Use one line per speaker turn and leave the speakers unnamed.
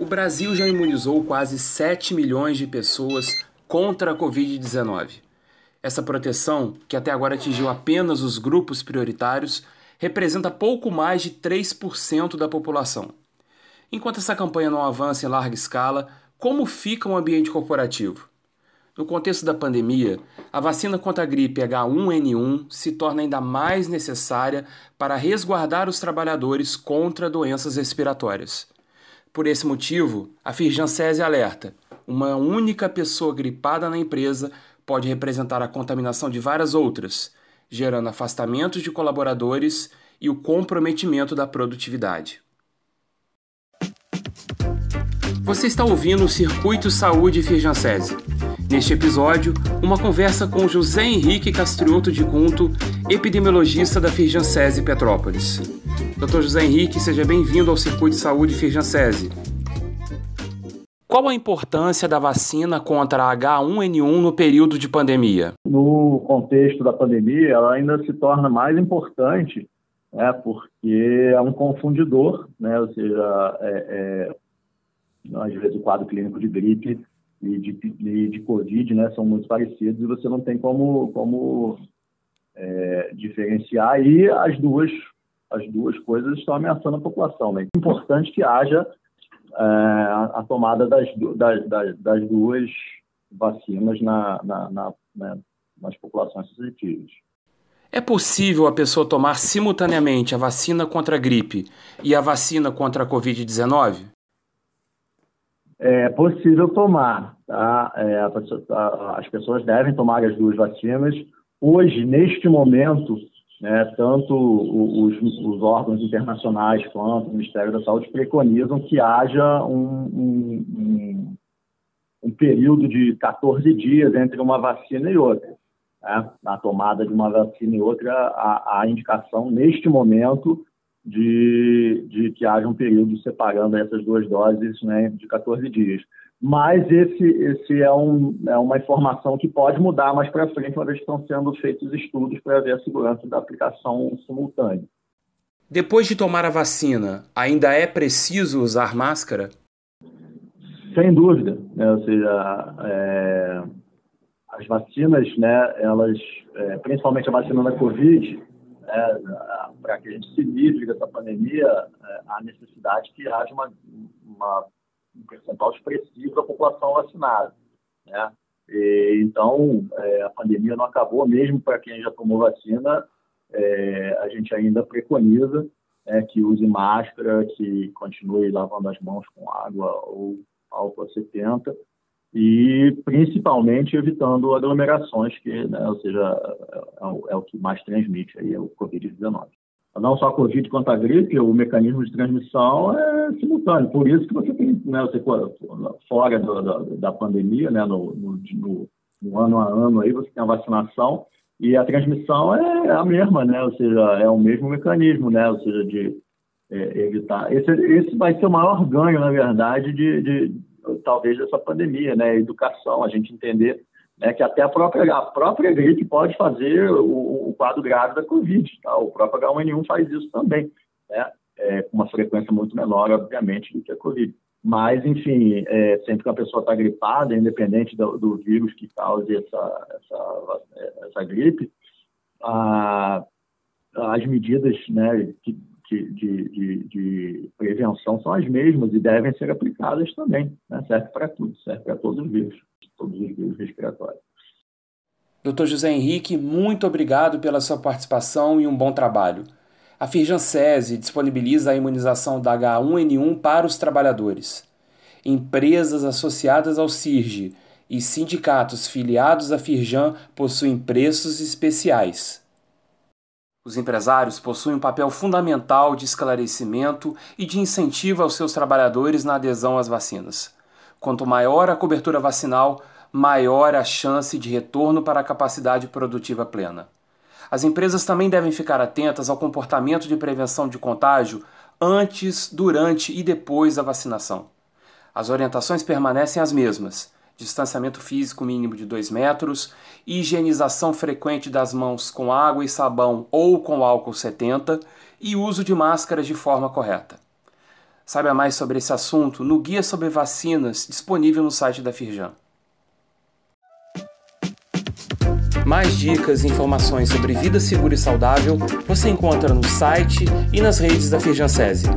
O Brasil já imunizou quase 7 milhões de pessoas contra a Covid-19. Essa proteção, que até agora atingiu apenas os grupos prioritários, representa pouco mais de 3% da população. Enquanto essa campanha não avança em larga escala, como fica o ambiente corporativo? No contexto da pandemia, a vacina contra a gripe H1N1 se torna ainda mais necessária para resguardar os trabalhadores contra doenças respiratórias. Por esse motivo, a Firjan alerta: uma única pessoa gripada na empresa pode representar a contaminação de várias outras, gerando afastamentos de colaboradores e o comprometimento da produtividade. Você está ouvindo o Circuito Saúde Firjansese. Neste episódio, uma conversa com José Henrique Castrioto de Cunto, epidemiologista da Firjansese Petrópolis. Dr. José Henrique, seja bem-vindo ao Circuito de Saúde Firjansese. Qual a importância da vacina contra a H1N1 no período de pandemia?
No contexto da pandemia, ela ainda se torna mais importante, né, porque é um confundidor, né, ou seja, é, é, às vezes o quadro clínico de gripe e de, de, de Covid né, são muito parecidos e você não tem como, como é, diferenciar e as duas as duas coisas estão ameaçando a população. Né? É importante que haja é, a, tomada das, das, das, duas vacinas na, na, na, né, nas populações suscetíveis.
É possível a pessoa tomar simultaneamente a vacina contra a gripe e a vacina contra a Covid-19?
É possível tomar. Tá? É, as pessoas devem tomar as duas vacinas. Hoje, neste momento, né, tanto os, os, órgãos internacionais quanto o Ministério da Saúde preconizam que haja um, um, um, um período de 14 dias entre uma vacina e outra. Né? Na tomada de uma vacina e outra, a, a indicação, neste momento, de, de, que haja um período separando essas duas doses né, de 14 dias mas esse, esse é, um, é uma informação que pode mudar mais para frente, uma vez que estão sendo feitos estudos para ver a segurança da aplicação simultânea.
Depois de tomar a vacina, ainda é preciso usar máscara?
Sem dúvida. Né? Ou seja, é, as vacinas, né, elas, é, principalmente a vacina da Covid, né, para que a gente se livre dessa pandemia, é, há necessidade que haja uma, uma um percentual expressivo da população vacinada. Né? E, então, é, a pandemia não acabou, mesmo para quem já tomou vacina, é, a gente ainda preconiza é, que use máscara, que continue lavando as mãos com água ou álcool a 70 e principalmente evitando aglomerações, que, né, ou seja, é, é, o que mais transmite aí, é o Covid-19 não só a Covid quanto a gripe, o mecanismo de transmissão é simultâneo. Por isso que você tem, né, você, fora do, da, da, pandemia, né, no, no, no, ano a ano, aí você tem a vacinação e a transmissão é a mesma, né, ou seja, é o mesmo mecanismo, né, ou seja, de é, evitar. Esse, esse vai ser o maior ganho, na verdade, de, de talvez dessa pandemia, né, educação, a gente entender né, que até a própria, a própria gripe pode fazer o, o quadro grave da Covid. Tá? O próprio H1N1 faz isso também, né? É, com uma frequência muito menor, obviamente, do que a Covid. Mas, enfim, é, sempre que a pessoa está gripada, independente do, do, vírus que cause essa, essa, essa gripe, a, as medidas né, que, de, de, de, prevenção são as mesmas e devem ser aplicadas também. Né? Para tudo, serve para todos os vírus, todos os vírus respiratórios.
Doutor José Henrique, muito obrigado pela sua participação e um bom trabalho. A Firjansese disponibiliza a imunização da H1N1 para os trabalhadores. Empresas associadas ao CIRGE e sindicatos filiados à Firjan possuem preços especiais. Os empresários possuem um papel fundamental de esclarecimento e de incentivo aos seus trabalhadores na adesão às vacinas. Quanto maior a cobertura vacinal, maior a chance de retorno para a capacidade produtiva plena. As empresas também devem ficar atentas ao comportamento de prevenção de contágio antes, durante e depois da vacinação. As orientações permanecem as mesmas distanciamento físico mínimo de 2 metros, higienização frequente das mãos com água e sabão ou com álcool 70 e uso de máscaras de forma correta. Saiba mais sobre esse assunto no Guia sobre Vacinas, disponível no site da Firjan. Mais dicas e informações sobre vida segura e saudável você encontra no site e nas redes da Firjan SESI.